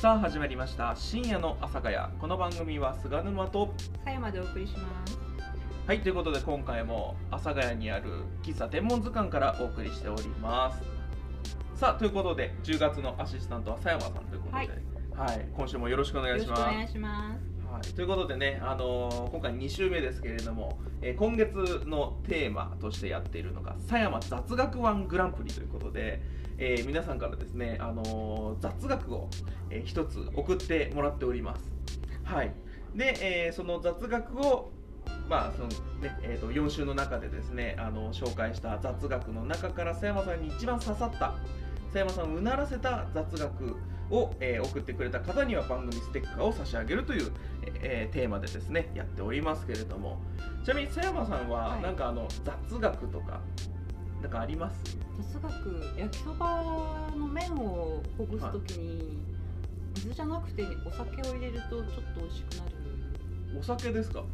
さあ始まりました。深夜の朝ヶ谷この番組は菅沼とさやまでお送りします。はいということで今回も阿佐ヶ谷にある喫茶天文図鑑からお送りしております。さあということで10月のアシスタントは佐山さんということで、ははいい今週もよろしくお願いします。しくお願いします。はい、ということでね、あのー今回2週目ですけれども、えー今月のテーマとしてやっているのが「狭山雑学ワングランプリ」ということで、えー皆さんからですね、あのー雑学を、えー一つ送ってもらっております。はい、で、えーその雑学をまあそのねえー、と4週の中でですねあの紹介した雑学の中から佐山さんに一番刺さった佐山さんをうならせた雑学を、えー送ってくれた方には番組ステッカーを差し上げるという、えーテーマでですねやっておりますけれども。ちなみに佐山さんははい。なんかあの雑学とかなんかあります？雑学焼きそばの麺をほぐすときに、水じゃなくてお酒を入れるとちょっと美味しくなる。お酒ですか？はい。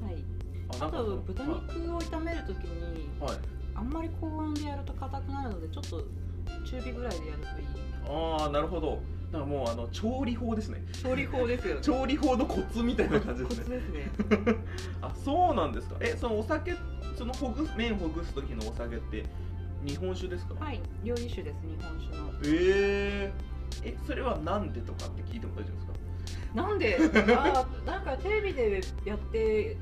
ああと豚肉を炒めるときに、はい、はいあんまり高温でやると硬くなるのでちょっと中火ぐらいでやるといい。ああなるほどだからもうあの調理法ですね調理法ですよね。調理法のコツみたいな感じですねコツですね。あそうなんですかえそのお酒そのほぐす麺ほぐす時のお酒って日本酒ですか？はい。料理酒です日本酒の。えー、えそれはなんでとかって聞いても大丈夫ですか？なんで？あーなんかテレビでやって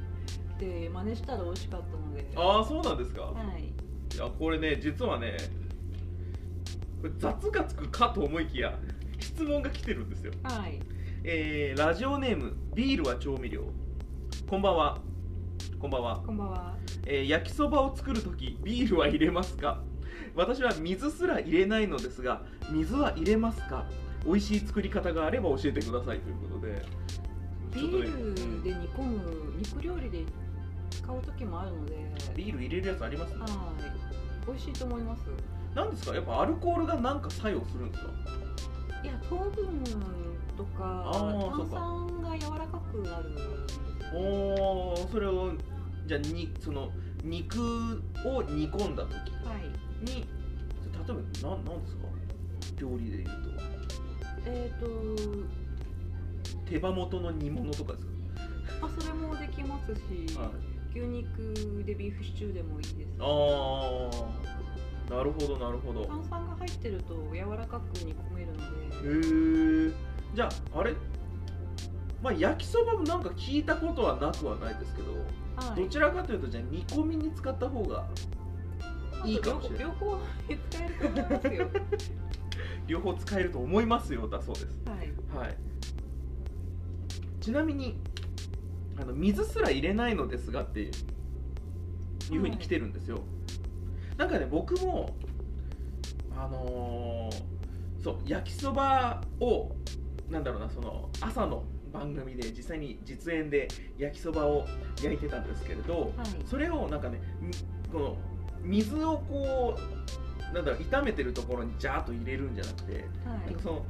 て真似したら美味しかったので。ああそうなんですか、はい。いやこれね実はねこれ雑がつくかと思いきや質問が来てるんですよ。はい。えー、ラジオネームビールは調味料。こんばんは。こんばんは、こんばんは。えー焼きそばを作るときビールは入れますか？私は水すら入れないのですが水は入れますか？美味しい作り方があれば教えてくださいということで。ビールうん。で煮込む肉料理で使う時もあるので。ビール入れるやつありますね。はい。美味しいと思います。なんですか？やっぱアルコールがなんか作用するんですか？いや糖分とか炭か。酸が柔らかくなるおーそれをじゃあにその肉を煮込んだ時。はいに。例えばなんなんですか？料理で言うえっ、ー、とと手羽元の煮物とかですあそれもできますし、か、はい、牛肉でビーフシチューでもいいです。ああなるほどなるほど。炭酸が入ってると柔らかく煮込めるへので。えじゃああれ？まあ焼きそばもなんか聞いたことはなくはないですけど、はい。どちらかというとじゃあ煮込みに使った方がいいかもしれない。両方使えると思いますよ。両方使えると思いますよ。だそうですはいはいちなみにあの水すら入れないのですがっていういうふうに来てるんですよ、なんかね僕もあのーそう焼きそばをなんだろうなその朝の番組で実際に実演で焼きそばを焼いてたんですけれど、はいそれをなんかねこの水をこうなんだろう炒めてるところにジャーッと入れるんじゃなくて、はい。なんかその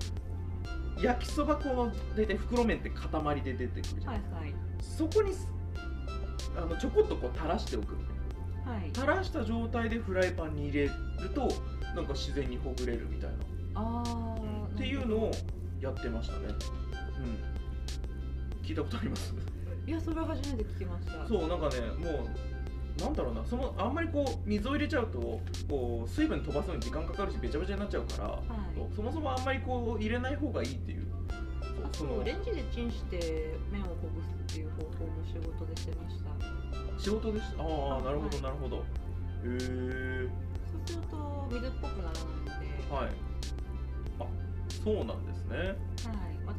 焼きそばこの大体袋麺って塊で出てくるじゃない、はいはい。そこにすあのちょこっとこう垂らしておくみたいな。はい。垂らした状態でフライパンに入れるとなんか自然にほぐれるみたいな、ああ、っていうのをやってましたね。うん。聞いたことあります？いやそれは初めて聞きました。そうなんかねもうなんだろうなそのあんまりこう水を入れちゃうとこう水分飛ばすのに時間かかるしべちゃべちゃになっちゃうから、はい。そもそもあんまりこう入れない方がいいっていうあそのレンジでチンして麺をほぐすっていう方法も仕事でしてました。仕事でした？ああなるほどはいなるほど。へえそうすると水っぽくならないので、はい。あそうなんですね。はい、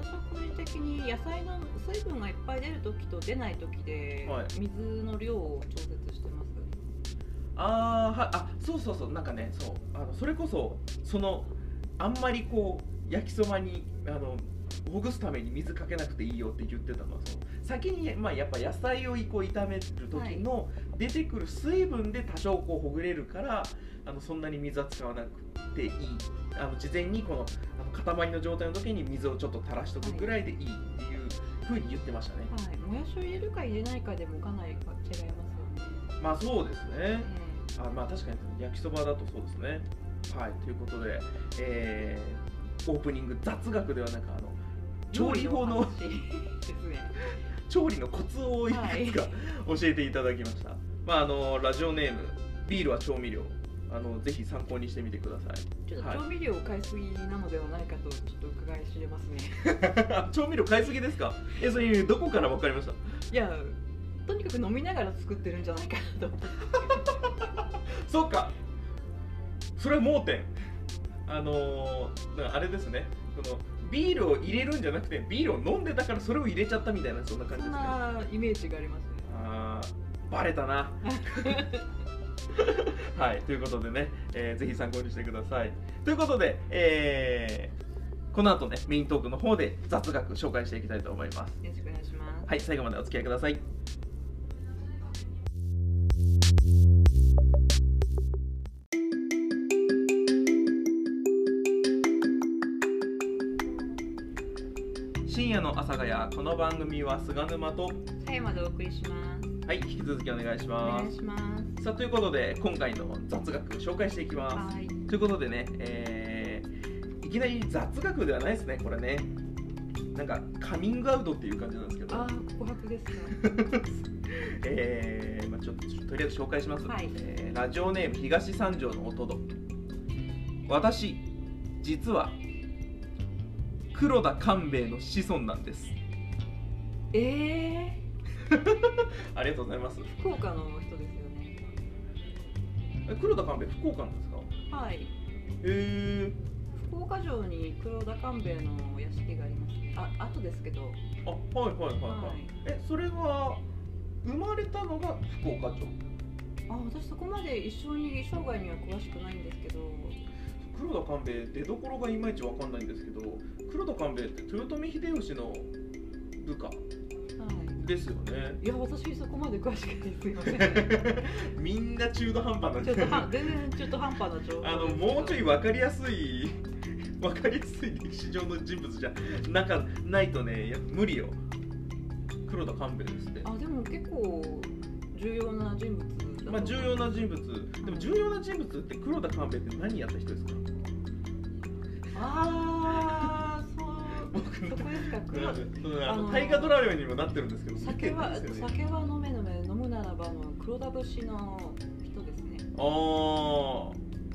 私は個人的に野菜の水分がいっぱい出るときと出ないときで、はい。水の量を調節してます。あーはあそうそうそう。なんかねそう。あのそれこそそのあんまりこう焼きそばにあのほぐすために水かけなくていいよって言ってたのはその先に、まあ、やっぱ野菜をこう炒める時の出てくる水分で多少こうほぐれるからあのそんなに水は使わなくてい。いあの事前にこの塊の状態の時に水をちょっと垂らしとくぐらいでいいっていうふうに言ってましたね、はい、もやしを入れるか入れないかでもかなり違いますよね。まあそうですね。えあまあ確かに焼きそばだとそうですね。はい。ということで、えーオープニング雑学ではなくあの調理法の 調理のコツをいくつか教えていただきました、まああのラジオネームビールは調味料あのぜひ参考にしてみてください。ちょっとはい。調味料を買いすぎなのではないかとちょっと伺い知れますね。調味料買いすぎですか？えそれどこから分かりました？いやとにかく飲みながら作ってるんじゃないかなと。そっか。それは盲点。あのーあれですね。このビールを入れるんじゃなくてビールを飲んでたからそれを入れちゃったみたいなそんな感じですね。なイメージがありますね。あーバレたな はいということでね、えーぜひ参考にしてください。ということで、えーこの後ねメイントークの方で雑学紹介していきたいと思います。よろしくお願いします。はい最後までお付き合いください。深夜の阿佐ヶ谷この番組は菅沼と最後までお送りします。はい引き続きお願いしおます。願いしますさあということで今回の雑学紹介していきます。はい。ということでね、えーいきなり雑学ではないですねこれね。なんかカミングアウトっていう感じなんですけど。あー告白ですか。えーまあ、ちょっととりあえず紹介します、はい。えーラジオネーム東三条の弟私実は黒田官兵衛の子孫なんです。え ありがとうございます。ー、福岡のえ黒田官兵衛福岡なんですか？はい。え福岡城に黒田官兵衛の屋敷がありますあ後ですけど。ー、あはいはいはいはい、はい。えそれは生まれたのが福岡城？あ私そこまで一緒に生涯には詳しくないんですけど。黒田官兵衛出どころがいまいちわかんないんですけど黒田官兵衛って豊臣秀吉の部下？はいですよね。いや私そこまで詳しくないすいませんみんな中途半端なんちょっとは全然中途半端な情報あのもうちょい分かりやすい 分かりやすい歴史上の人物じゃなんかないとねや無理よ。黒田官兵衛ですって。あでも結構重要な人物まあ重要な人物。でも重要な人物って黒田官兵衛って何やった人ですか？ああそこですか。黒うんあの大河ドラマにもなってるんですけど酒はね。酒は飲め飲め飲むならばの黒田節の人ですね。あ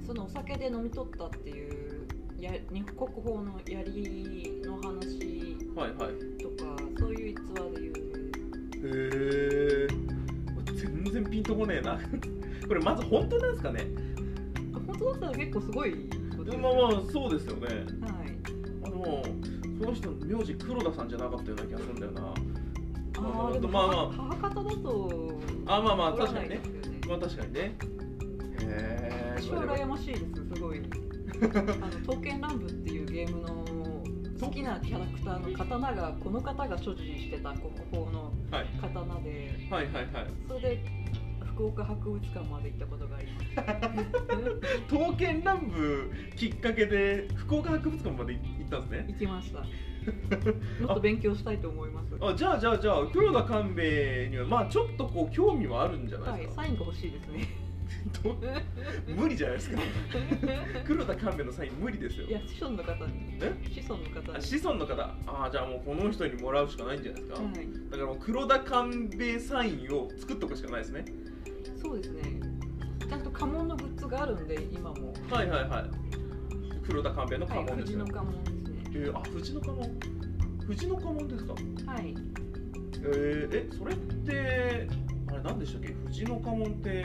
そのお酒で飲み取ったっていうや日国宝の槍の話あはいはい。とかそういう逸話で有名へえ全然ピンとこねえな。これまず本当なんですかね？本当だったら結構すごいことですよまあまあそうですよね。はい。あのその人名字黒田さんじゃなかったような気がするんだよな。ああまあまあ母方だとあまあまあわ確かにね。まあ確かにね。へえ羨ましいですすごい。あの「刀剣乱舞」っていうゲームの好きなキャラクターの刀がこの方が所持してた国宝のはい。刀で。はいはいはい。それで福岡博物館まで行ったことがあります。刀剣乱舞きっかけで福岡博物館まで行ったんですね？行きました。もっと勉強したいと思います。あじゃあじゃあじゃあ黒田官兵衛にはまあちょっとこう興味はあるんじゃなはいいですか、サインが欲しいですね。ど無理じゃないですか？黒田官兵衛のサイン無理ですよ。いや子孫の方。にえ？子孫の方。子孫の方。ああじゃあもうこの人にもらうしかないんじゃないですか、はい。だからもう黒田官兵衛サインを作っとくしかないですねそうですね。ちゃんと家紋のグッズがあるんで今も。はいはいはい。黒田官兵衛の家はい紋ですよ、藤の家紋ですねえー、あ藤の家紋？藤の家紋ですか？はい。えー、えそれってあれ何でしたっけ？藤の家紋って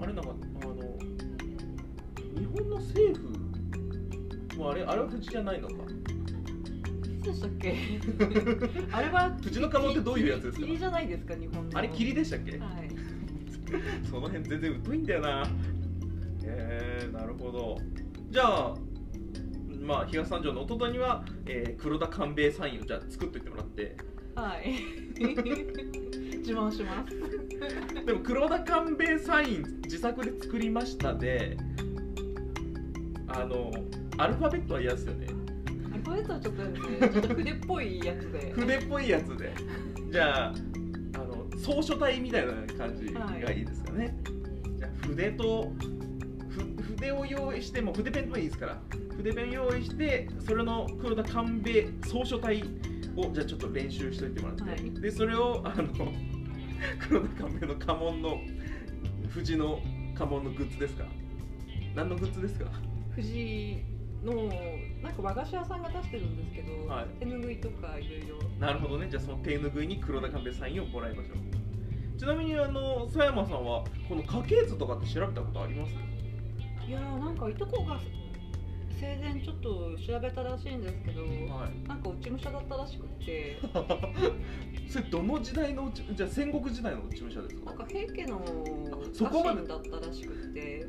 あれなんかあの日本の政府もうあれあれは藤じゃないのか？でしたっけ？あれは藤の家紋ってどういうやつですか？霧じゃないですか日本のあれ霧でしたっけ、はい その辺全然疎いんだよな。えー、なるほど。じゃあまあ東三条の弟には、えー黒田官兵衛サインをじゃあ作っといてもらって。はい。自慢します。でも黒田官兵衛サイン自作で作りましたであのアルファベットは嫌ですよね。アルファベットはちょっとねちょっと筆っぽいやつで。筆っぽいやつで。じゃあ草書体みたいな感じがいいですかね、じゃあ筆とふ筆を用意しても筆ペンでもいいですから。筆ペン用意してそれの黒田官兵衛総書体をじゃあちょっと練習しといてもらって、はい。でそれをあの 黒田官兵衛の家紋の富士の家紋のグッズですか？何のグッズですか？富士のなんか和菓子屋さんが出してるんですけど、はい。手ぬぐいとかいろいろ。なるほどね。じゃあその手ぬぐいに黒田官兵衛サインをもらいましょう。ちなみにあの佐山さんはこの家系図とかって調べたことあります？いやーなんかいとこが生前ちょっと調べたらしいんですけど、はい。なんか落ち武者だったらしくって。それどの時代の内じゃあ戦国時代の内武者ですか？なんか平家のそこまで。家臣だったらしくって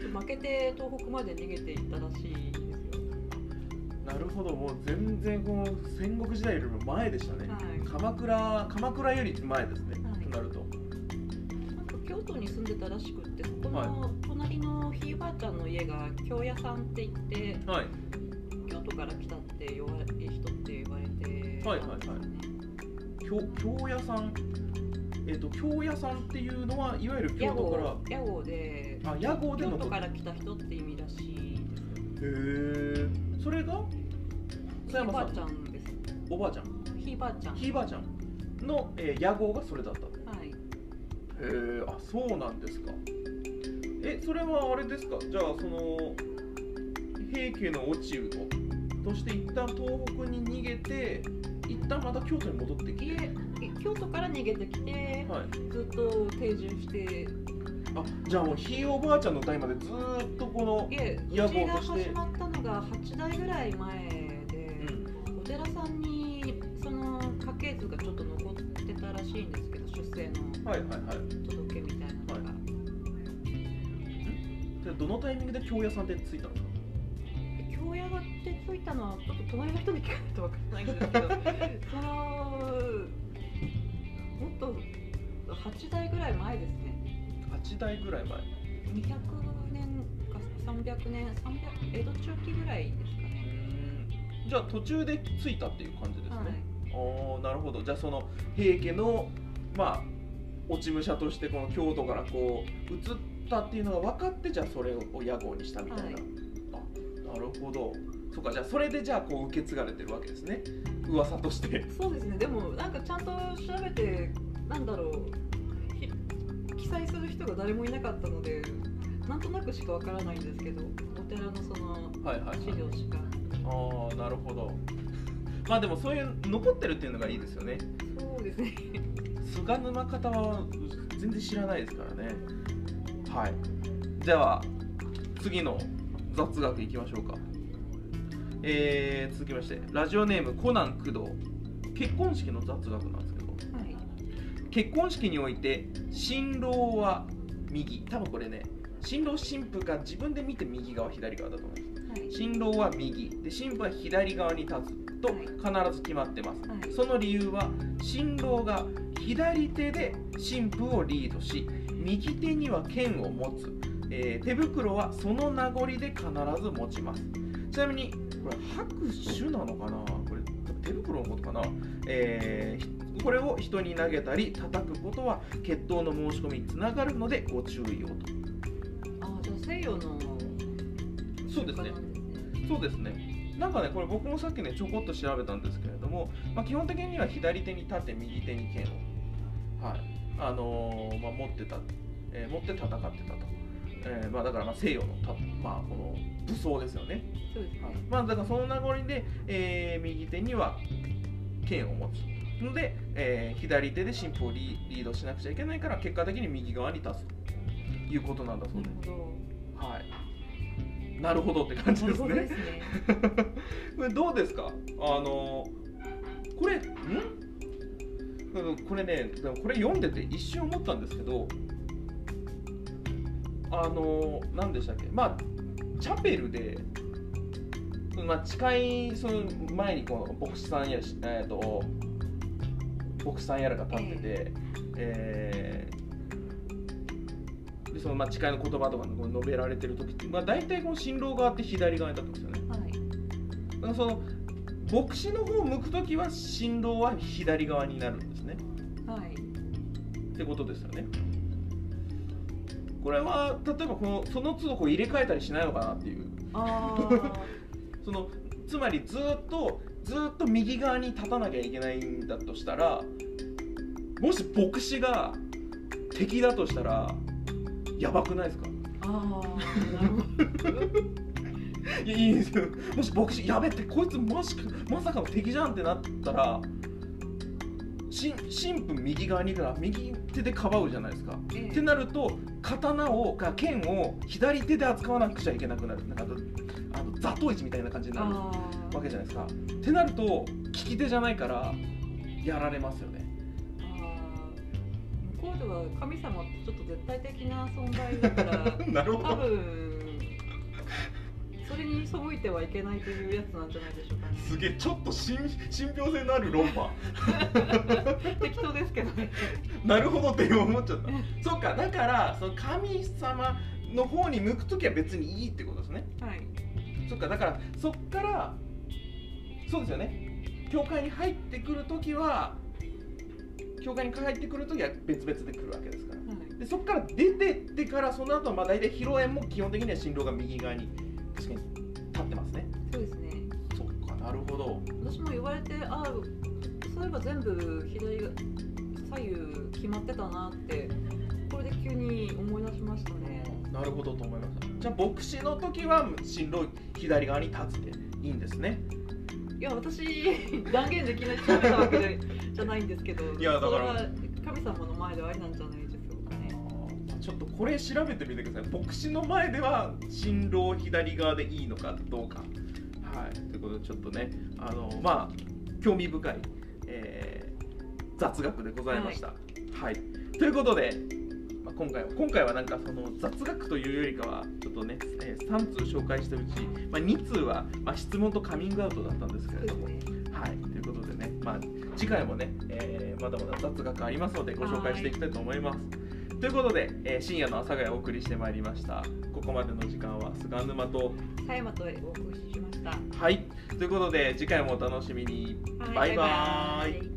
ちょっと負けて東北まで逃げていったらしいなるほどもう全然この戦国時代よりも前でしたね、はい。鎌倉鎌倉より前ですね、はい。となると。なんか京都に住んでたらしくってそこはの隣のひいばあちゃんの家が京屋さんって言ってはい。京都から来たって言われ人って言われてはいはいはい。京京屋さん？えっ、と京屋さんっていうのはいわゆる京屋都から号屋号であ屋号で京都から来た人って意味らしいですよえそれが？佐ひいばあちゃん。ですおばあちゃんひいばあちゃん。ひいばあちゃんの、えー屋号がそれだった。へはい。えあそうなんですか。えそれはあれですか？じゃあその平家の落ちをと。して一旦東北に逃げて一旦また京都に戻ってきて。家京都から逃げてきて、はい。ずっと定住して。あじゃあもうひいおばあちゃんの代までずーっとこのいえう屋ちが号として始まったのが8代ぐらい前京屋さんってついたんですか京屋がってついたのはちょっと隣の人に聞かないと分からないんですけどそのもっと8代ぐらい前ですね。8代ぐらい前。200年か300年300江戸中期ぐらいですかね。じゃあ途中でついたっていう感じですね、はい。おーなるほど。じゃあその平家のまあ落ち武者としてこの京都からこう移ったっていうのが分かってじゃあそれを屋号にしたみたいな、はい。あなるほど。そうかじゃあそれでじゃあこう受け継がれてるわけですね。噂として。そうですね。でもなんかちゃんと調べてなんだろう。ひ記載する人が誰もいなかったのでなんとなくしかわからないんですけどお寺のそのはいはい、はい、資料しか。ああなるほど。まあでもそういう残ってるっていうのがいいですよね。そうですね。菅沼方は全然知らないですからねはい。では次の雑学いきましょうか。えー、続きましてラジオネームコナン工藤。結婚式の雑学なんですけど。はい。結婚式において新郎は右。多分これね新郎新婦が自分で見て右側左側だと思います。はい。新郎は右。で新婦は左側に立つとはい。必ず決まってます、はい。その理由は新郎が左手で新婦をリードし右手には剣を持つ、えー手袋はその名残で必ず持ちます。ちなみにこれ拍手なのかな？これ手袋のことかな、えーこれを人に投げたり叩くことは血統の申し込みにつながるのでご注意をと。あじゃあ西洋のそうですね。そうですね。なんかね、これ僕もさっきね、ちょこっと調べたんですけれども、まあ、基本的には左手に立って、右手に剣を、はい、あのーまあ、持ってた、えー持って戦ってたと。えーまあ、だからまあ西洋のた、まあ、この武装ですよね。そうですね、はいまあ、だからその名残で、えー右手には剣を持つ。ので、えー左手で新婦をリリードしなくちゃいけないから、結果的に右側に立つということなんだそうなです。るほどはい。なるほどって感じですねです。ね これどうですか？あのこれん？これねでもこれ読んでて一瞬思ったんですけどあの何でしたっけ？まあチャペルで、まあ、誓いその前にこの牧師さんやし、えー、と牧師さんやらが立ってて、えーでそのまあ誓いの言葉とかが述べられてる時って、まあ、大体この新郎側って左側に立ってますよね。はい。その牧師の方を向くときは新郎は左側になるんですね。はい。ってことですよね。これは例えばこのその都度こう入れ替えたりしないのかなっていう。そのつまりずっとずっと右側に立たなきゃいけないんだとしたらもし牧師が敵だとしたらやばくないですか？あーなるほど いやいいんですよもし牧師やべってこいつましかまさかの敵じゃんってなったらし神父右側にいるから右手でかばうじゃないですか。ええ。ってなると刀をか剣を左手で扱わなくちゃいけなくなる。なんかあの座頭市みたいな感じになるわけじゃないですか。ってなると利き手じゃないからやられますよね。向こうでは神様ってちょっと絶対的な存在だから なる多分それに背いてはいけないというやつなんじゃないでしょうかね。すげえちょっと信信憑性のある論破 適当ですけどね。なるほどって今思っちゃった。そっかだからその神様の方に向く時は別にいいってことですね。はい。そっかだからそっからそうですよね。教会に入ってくる時は教会に入ってくる時は別々で来るわけですから。はい。でそこから出てってからその後はまあ大体披露宴も基本的には新郎が右側に確かに立ってますね。そうですね。そっかなるほど。私も言われてああそういえば全部左が左右決まってたなってこれで急に思い出しましたね。なるほどと思いましたじゃあ牧師の時は新郎左側に立つでいいんですね。いや私 断言できない調べたわけでじゃないんですけどいやだから。それは神様の前ではありなんじゃないちょっとこれ調べてみてください。牧師の前では新郎左側でいいのかどうか。はい。ということでちょっとねあのまあ興味深い、えー雑学でございました。はい、ということで、まあ、今回は今回はなんかその雑学というよりかはちょっとね、えー3通紹介したうち、まあ、2通は、まあ、質問とカミングアウトだったんですけれども、はい、ということでね、まあ、次回もね、えーまだまだ雑学ありますのでご紹介していきたいと思います。ということで、えー深夜の阿佐ヶ谷をお送りしてまいりました。ここまでの時間は菅沼と、狭山とお送りしましたはい、ということで次回もお楽しみに。はいバイバーイイ